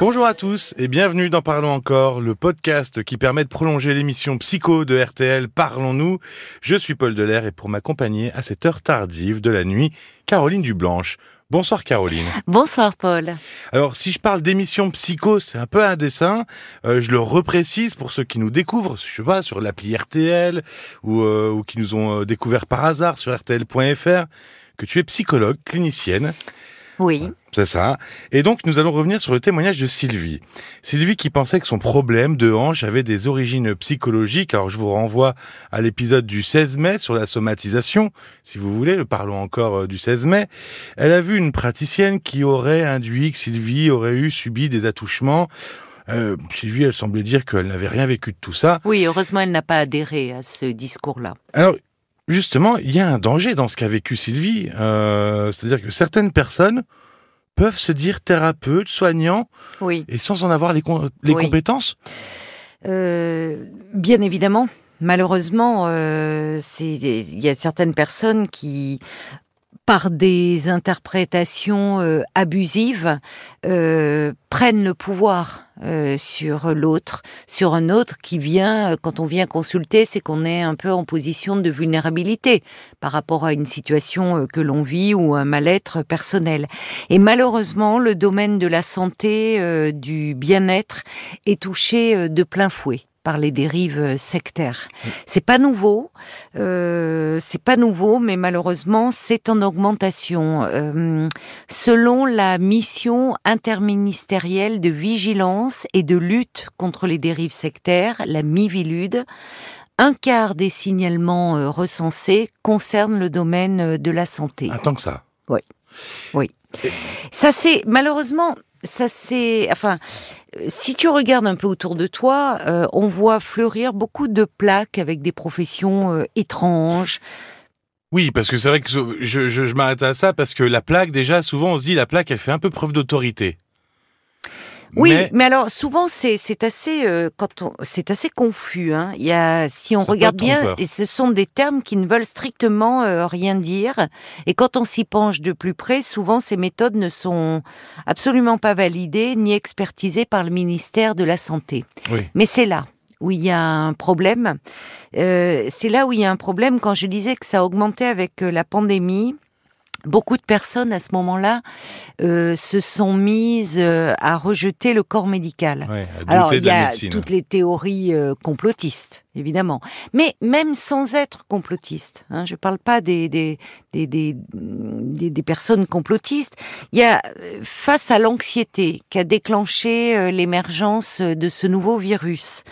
Bonjour à tous et bienvenue dans Parlons encore, le podcast qui permet de prolonger l'émission Psycho de RTL Parlons-nous. Je suis Paul Delair et pour m'accompagner à cette heure tardive de la nuit, Caroline Dublanche. Bonsoir Caroline. Bonsoir Paul. Alors si je parle d'émission psycho, c'est un peu un dessin. Euh, je le reprécise pour ceux qui nous découvrent, je sais pas, sur l'appli RTL ou, euh, ou qui nous ont euh, découvert par hasard sur rtl.fr, que tu es psychologue, clinicienne. Oui. C'est ça. Et donc, nous allons revenir sur le témoignage de Sylvie. Sylvie qui pensait que son problème de hanche avait des origines psychologiques. Alors, je vous renvoie à l'épisode du 16 mai sur la somatisation. Si vous voulez, parlons encore euh, du 16 mai. Elle a vu une praticienne qui aurait induit que Sylvie aurait eu subi des attouchements. Euh, Sylvie, elle semblait dire qu'elle n'avait rien vécu de tout ça. Oui, heureusement, elle n'a pas adhéré à ce discours-là. Alors, justement, il y a un danger dans ce qu'a vécu Sylvie. Euh, C'est-à-dire que certaines personnes peuvent se dire thérapeutes, soignants, Oui. et sans en avoir les, com- les Oui. compétences? Euh, bien évidemment. Malheureusement, euh, il y a certaines personnes qui, par des interprétations euh, abusives, euh, prennent le pouvoir euh, sur l'autre, sur un autre qui vient, quand on vient consulter, c'est qu'on est un peu en position de vulnérabilité par rapport à une situation que l'on vit ou un mal-être personnel. Et malheureusement, le domaine de la santé, du bien-être, est touché de plein fouet par les dérives sectaires. C'est pas nouveau, euh, c'est pas nouveau, mais malheureusement c'est en augmentation. Euh, selon la mission interministérielle de vigilance et de lutte contre les dérives sectaires, la MIVILUD, un quart des signalements euh, recensés concernent le domaine euh, de la santé. Tant que ça. Ça c'est malheureusement, ça c'est, enfin, si tu regardes un peu autour de toi, euh, on voit fleurir beaucoup de plaques avec des professions euh, étranges. Oui, parce que c'est vrai que je, je, je m'arrête à ça parce que la plaque, déjà, souvent on se dit la plaque, elle fait un peu preuve d'autorité. Oui, Mais- mais, alors souvent c'est c'est assez euh, quand on c'est assez confus. Hein. Il y a si on Ça regarde bien, et ce sont des termes qui ne veulent strictement euh, rien dire. Et quand on s'y penche de plus près, souvent ces méthodes ne sont absolument pas validées ni expertisées par le ministère de la santé. Oui. Mais c'est là où il y a un problème. Euh, c'est là où il y a un problème. Quand je disais que ça augmentait avec euh, la pandémie, beaucoup de personnes à ce moment-là euh, se sont mises euh, à rejeter le corps médical. Ouais, à douter Alors, il y a toutes les théories euh, complotistes, évidemment. Mais même sans être complotiste, hein, je ne parle pas des, des, des, des, personnes complotistes, il y a, euh, face à l'anxiété qui a déclenché euh, l'émergence de ce nouveau virus,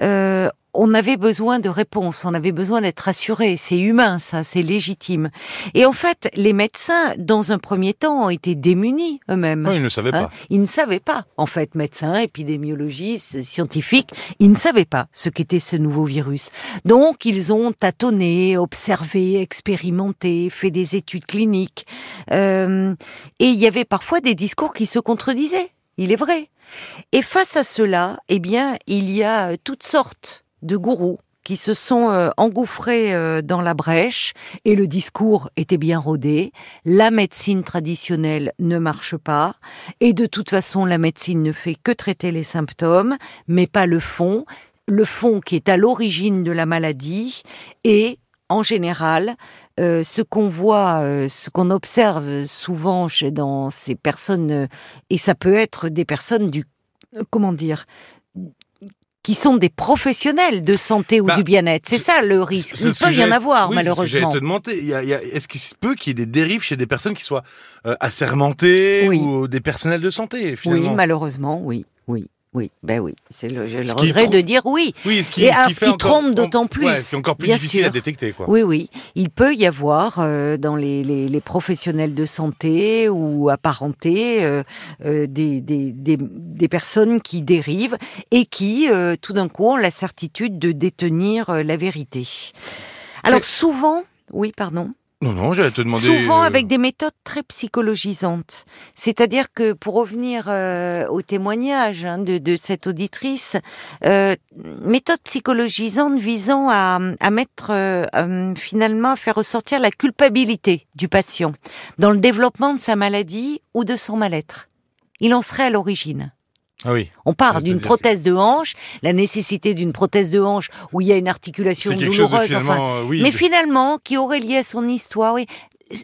euh, on avait besoin de réponses, on avait besoin d'être rassuré. C'est humain, ça, c'est légitime. Et en fait, les médecins, dans un premier temps, ont été démunis eux-mêmes. Ils ne savaient Hein, pas. ils ne savaient pas, en fait, médecins, épidémiologistes, scientifiques, ils ne savaient pas ce qu'était ce nouveau virus. Donc, ils ont tâtonné, observé, expérimenté, fait des études cliniques. Euh, et il y avait parfois des discours qui se contredisaient, il est vrai. Et face à cela, eh bien, il y a euh, toutes sortes de gourous qui se sont euh, engouffrés dans la brèche et le discours était bien rodé. La médecine traditionnelle ne marche pas et de toute façon la médecine ne fait que traiter les symptômes mais pas le fond. Le fond qui est à l'origine de la maladie et en général, euh, ce qu'on voit, euh, ce qu'on observe souvent chez, dans ces personnes, euh, et ça peut être des personnes du, comment dire, qui sont des professionnels de santé ou Bah, du bien-être. C'est ça le risque. Il peut y en avoir, oui, c'est ce que malheureusement. te demander, est-ce qu'il se peut qu'il y ait des dérives chez des personnes qui soient assermentées Oui. ou des personnels de santé, Oui, finalement? malheureusement, oui, oui, oui. Ben oui, c'est le, j'ai le regret de dire oui. Oui, ce qui, Et ce alors, qui ce qui encore- trompe d'autant ouais, plus, c'est encore plus bien difficile à détecter, quoi. Oui, oui. Il peut y avoir euh, dans les, les, les professionnels de santé ou apparentés euh, euh, des, des, des, des personnes qui dérivent et qui, euh, tout d'un coup, ont la certitude de détenir euh, la vérité. Alors Mais- souvent, oui, pardon. Non, non, j'allais te demander. Souvent euh, avec des méthodes très psychologisantes. C'est-à-dire que pour revenir euh, au témoignage hein, de, de cette auditrice, euh, méthode psychologisante visant à, à mettre euh, finalement à faire ressortir la culpabilité du patient dans le développement de sa maladie ou de son mal-être. Il en serait à l'origine. Ah oui. On part d'une que- prothèse de hanche, la nécessité d'une prothèse de hanche où il y a une articulation douloureuse, enfin, euh, oui. mais de- finalement qui aurait lié à son histoire. Oui.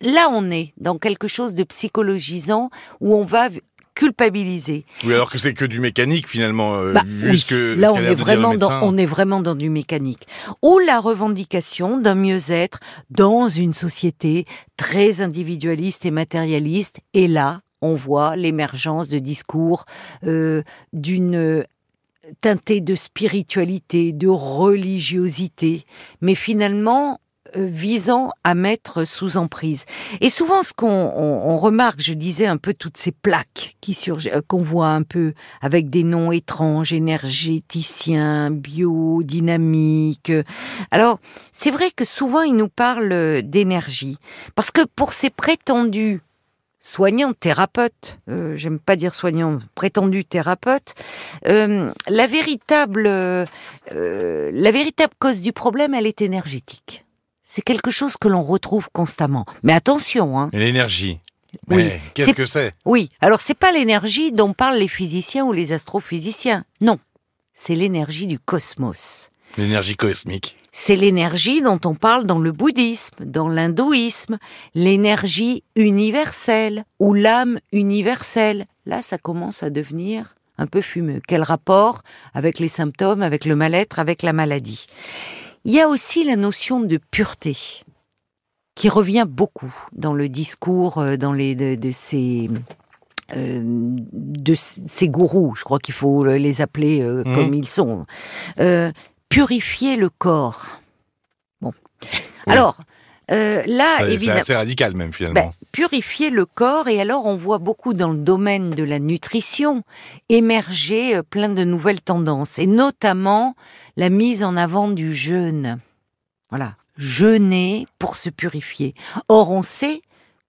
Là, on est dans quelque chose de psychologisant où on va culpabiliser. Oui, alors que c'est que du mécanique finalement, euh, Bah, oui. que Là, on est vraiment dans, on est vraiment dans du mécanique. Ou la revendication d'un mieux-être dans une société très individualiste et matérialiste. Et là, on voit l'émergence de discours euh, d'une euh, teintée de spiritualité, de religiosité, mais finalement euh, visant à mettre sous emprise. Et souvent, ce qu'on on- on remarque, je disais un peu toutes ces plaques qui euh, qu'on voit un peu avec des noms étranges, énergéticiens, biodynamiques. Alors, c'est vrai que souvent, ils nous parlent d'énergie, parce que pour ces prétendus soignants, thérapeutes, euh, j'aime pas dire soignants, prétendus thérapeutes, euh, la véritable, euh, la véritable cause du problème, elle est énergétique. C'est quelque chose que l'on retrouve constamment. Mais attention, hein. L'énergie. Oui. Qu'est-ce que c'est? Oui. Alors c'est pas l'énergie dont parlent les physiciens ou les astrophysiciens. Non. C'est l'énergie du cosmos. L'énergie cosmique. C'est l'énergie dont on parle dans le bouddhisme, dans l'hindouisme, l'énergie universelle ou l'âme universelle. Là, ça commence à devenir un peu fumeux. Quel rapport avec les symptômes, avec le mal-être, avec la maladie? Il y a aussi la notion de pureté qui revient beaucoup dans le discours euh, dans les, de, de ces euh, de ces gourous, je crois qu'il faut les appeler euh, Mhm. comme ils sont. Euh, purifier le corps. Bon. Oui. Alors, euh, là, C'est- C'est évidemment, assez radical même finalement. ben, purifier le corps, et alors on voit beaucoup dans le domaine de la nutrition émerger euh, plein de nouvelles tendances, et notamment la mise en avant du jeûne. Voilà, jeûner pour se purifier. Or, on sait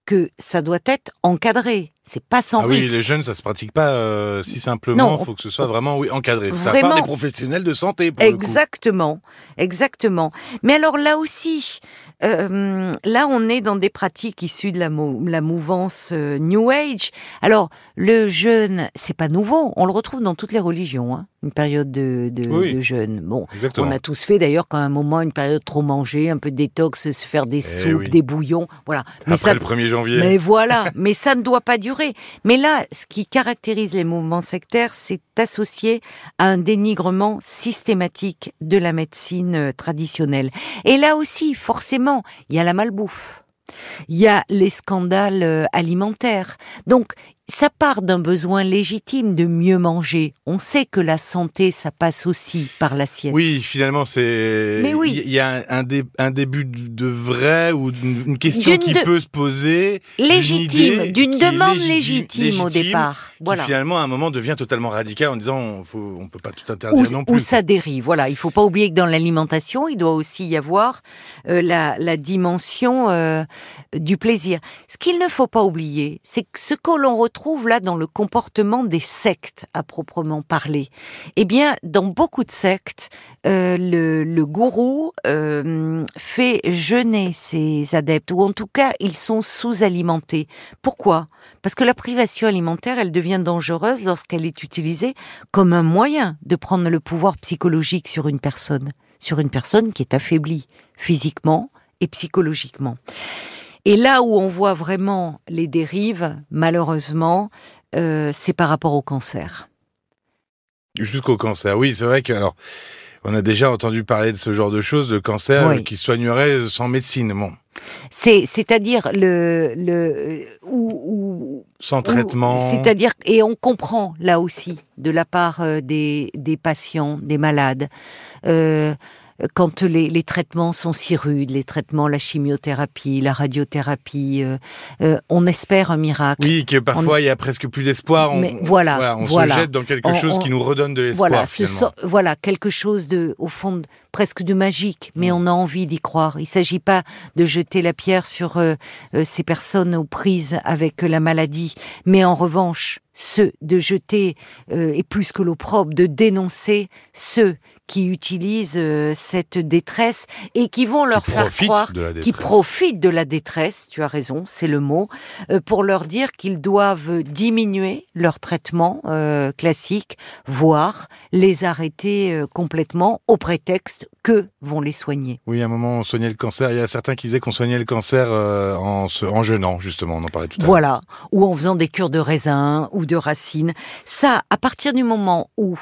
que ça doit être encadré, c'est pas sans ah oui, risque. les jeunes, ça se pratique pas euh, si simplement. Il faut que ce soit vraiment oui, encadré. Ça Vraiment. part des professionnels de santé pour le coup. Exactement, exactement. Mais alors là aussi, euh, là on est dans des pratiques issues de la, mou- la mouvance euh, New Age. Alors le jeûne, c'est pas nouveau, on le retrouve dans toutes les religions, hein, une période de, de, Oui. de jeûne. Bon, Exactement. on a tous fait d'ailleurs quand à un moment une période trop mangée, un peu de détox, se faire des soupes, Eh oui. des bouillons, voilà. Mais Après ça, le 1er janvier. mais voilà, mais ça ne doit pas durer. Mais là, ce qui caractérise les mouvements sectaires, c'est associé à un dénigrement systématique de la médecine euh, traditionnelle. Et là aussi, forcément, il y a la malbouffe. Il y a les scandales euh, alimentaires. Donc, ça part d'un besoin légitime de mieux manger. On sait que la santé, ça passe aussi par l'assiette. Oui, finalement, c'est. Mais oui. Il y a un, un dé- un début de vrai ou une question qui de- peut se poser. Légitime, d'une demande légitime- légitime, au départ. Qui Voilà. finalement, à un moment, devient totalement radical en disant on faut, on peut pas tout interdire non où plus. ça dérive. Voilà, il faut pas oublier que dans l'alimentation, il doit aussi y avoir euh, la, la dimension euh, du plaisir. Ce qu'il ne faut pas oublier, c'est que ce que l'on retrouve là dans le comportement des sectes à proprement parler, eh bien, dans beaucoup de sectes, euh, le, le gourou euh, fait jeûner ses adeptes, ou en tout cas, ils sont sous-alimentés. Pourquoi? Parce que la privation alimentaire, elle devient dangereuse lorsqu'elle est utilisée comme un moyen de prendre le pouvoir psychologique sur une personne, sur une personne qui est affaiblie physiquement et psychologiquement. Et là où on voit vraiment les dérives, malheureusement, euh, c'est par rapport au cancer. Jusqu'au cancer. Oui, c'est vrai que alors on a déjà entendu parler de ce genre de choses, de cancer Oui. euh, qui soignerait sans médecine, bon, C'est, c'est-à-dire le, le où- où- sans traitement. C'est-à-dire et on comprend là aussi de la part euh, des, des patients, des malades, euh, quand les, les traitements sont si rudes, les traitements, la chimiothérapie, la radiothérapie, euh, euh, on espère un miracle. Oui, que parfois il y a presque plus d'espoir. On, Mais voilà, on voilà. se jette dans quelque On- chose qui nous redonne de l'espoir. Voilà, ce finalement. so- voilà quelque chose de, au fond, de- presque de magique, mais Mm. on a envie d'y croire. Il s'agit pas de jeter la pierre sur euh, euh, ces personnes aux prises avec la maladie, mais en revanche, ceux de jeter euh, et plus que l'opprobre, de dénoncer ceux qui utilisent euh, cette détresse et qui vont leur Qui faire croire, de la qui profitent de la détresse, tu as raison, c'est le mot, euh, pour leur dire qu'ils doivent diminuer leur traitement euh, classique, voire les arrêter euh, complètement au prétexte que vont les soigner. Oui, à un moment, on soignait le cancer. Il y a certains qui disaient qu'on soignait le cancer euh, en, se, en jeûnant, justement. On en parlait tout à l'heure. Voilà, ou en faisant des cures de raisin ou de racines. Ça, à partir du moment où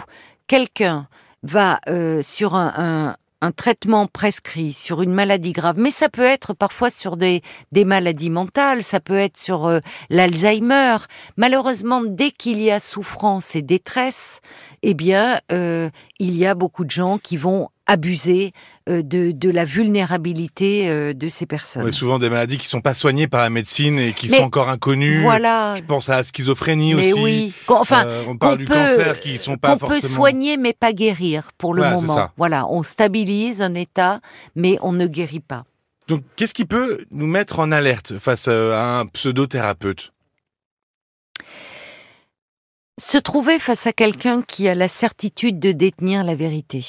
quelqu'un va euh, sur un, un- un traitement prescrit, sur une maladie grave, mais ça peut être parfois sur des, des maladies mentales, ça peut être sur euh, l'Alzheimer. Malheureusement, dès qu'il y a souffrance et détresse, eh bien, euh, il y a beaucoup de gens qui vont abuser euh, de, de la vulnérabilité euh, de ces personnes. Ouais, souvent des maladies qui sont pas soignées par la médecine et qui Mais sont encore inconnues. Voilà. Je pense à la schizophrénie Mais aussi. oui. Enfin, Euh, on parle du peut- cancer qui sont pas peut forcément. soigner mais pas guérir pour le Voilà, moment. Voilà, on stabilise un état, mais on ne guérit pas. Donc, qu'est-ce qui peut nous mettre en alerte face à un pseudothérapeute? Se trouver face à quelqu'un qui a la certitude de détenir la vérité,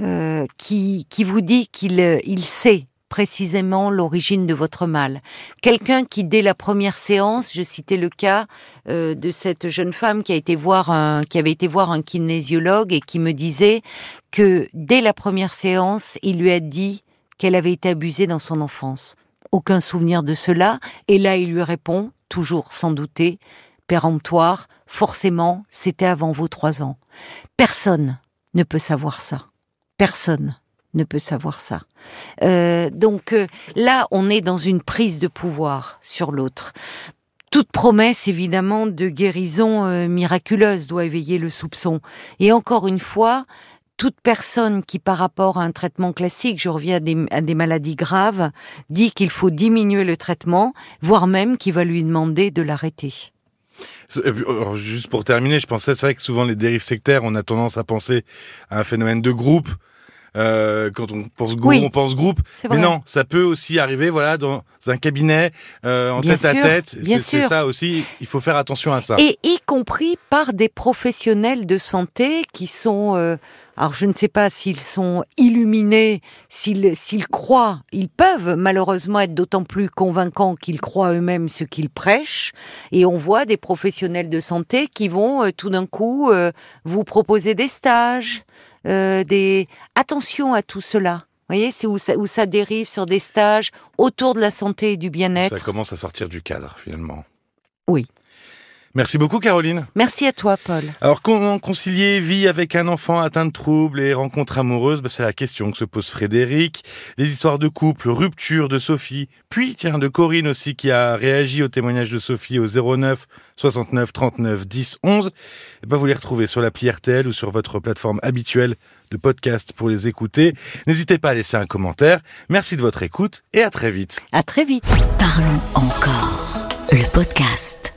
euh, qui, qui vous dit qu'il euh, il sait précisément l'origine de votre mal. Quelqu'un qui, dès la première séance, je citais le cas euh, de cette jeune femme qui a été voir un, qui avait été voir un kinésiologue et qui me disait que dès la première séance, il lui a dit qu'elle avait été abusée dans son enfance. Aucun souvenir de cela. Et là, il lui répond, toujours sans douter, péremptoire, forcément, c'était avant vos trois ans. Personne ne peut savoir ça. Personne ne peut savoir ça. Euh, donc euh, là, on est dans une prise de pouvoir sur l'autre. Toute promesse, évidemment, de guérison euh, miraculeuse doit éveiller le soupçon. Et encore une fois, toute personne qui, par rapport à un traitement classique, je reviens à des, à des maladies graves, dit qu'il faut diminuer le traitement, voire même qu'il va lui demander de l'arrêter. Alors, Juste pour terminer, je pensais, c'est vrai que souvent les dérives sectaires, on a tendance à penser à un phénomène de groupe. Euh, quand on pense groupe, Oui. on pense groupe. Mais non, ça peut aussi arriver, voilà, dans un cabinet, euh, en Bien tête à tête. bien C'est ça aussi. Il faut faire attention à ça. Et y compris par des professionnels de santé qui sont, euh, alors je ne sais pas s'ils sont illuminés, s'ils s'ils croient, ils peuvent malheureusement être d'autant plus convaincants qu'ils croient eux-mêmes ce qu'ils prêchent. Et on voit des professionnels de santé qui vont euh, tout d'un coup euh, vous proposer des stages, euh, des attention à tout cela. Vous voyez, c'est où ça, où ça dérive sur des stages autour de la santé et du Ça bien-être. commence à sortir du cadre, finalement. Oui. Merci beaucoup, Caroline. Merci à toi, Paul. Alors, comment concilier vie avec un enfant atteint de troubles et rencontres amoureuses bah, C'est la question que se pose Frédéric. Les histoires de couple, rupture de Sophie, puis, tiens, de Corinne aussi, qui a réagi au témoignage de Sophie au 09 69 39 10 11. Et bah, vous les retrouvez sur l'appli RTL ou sur votre plateforme habituelle de podcast pour les écouter. N'hésitez pas à laisser un commentaire. Merci de votre écoute et à très vite. À très vite. Parlons encore. Le podcast.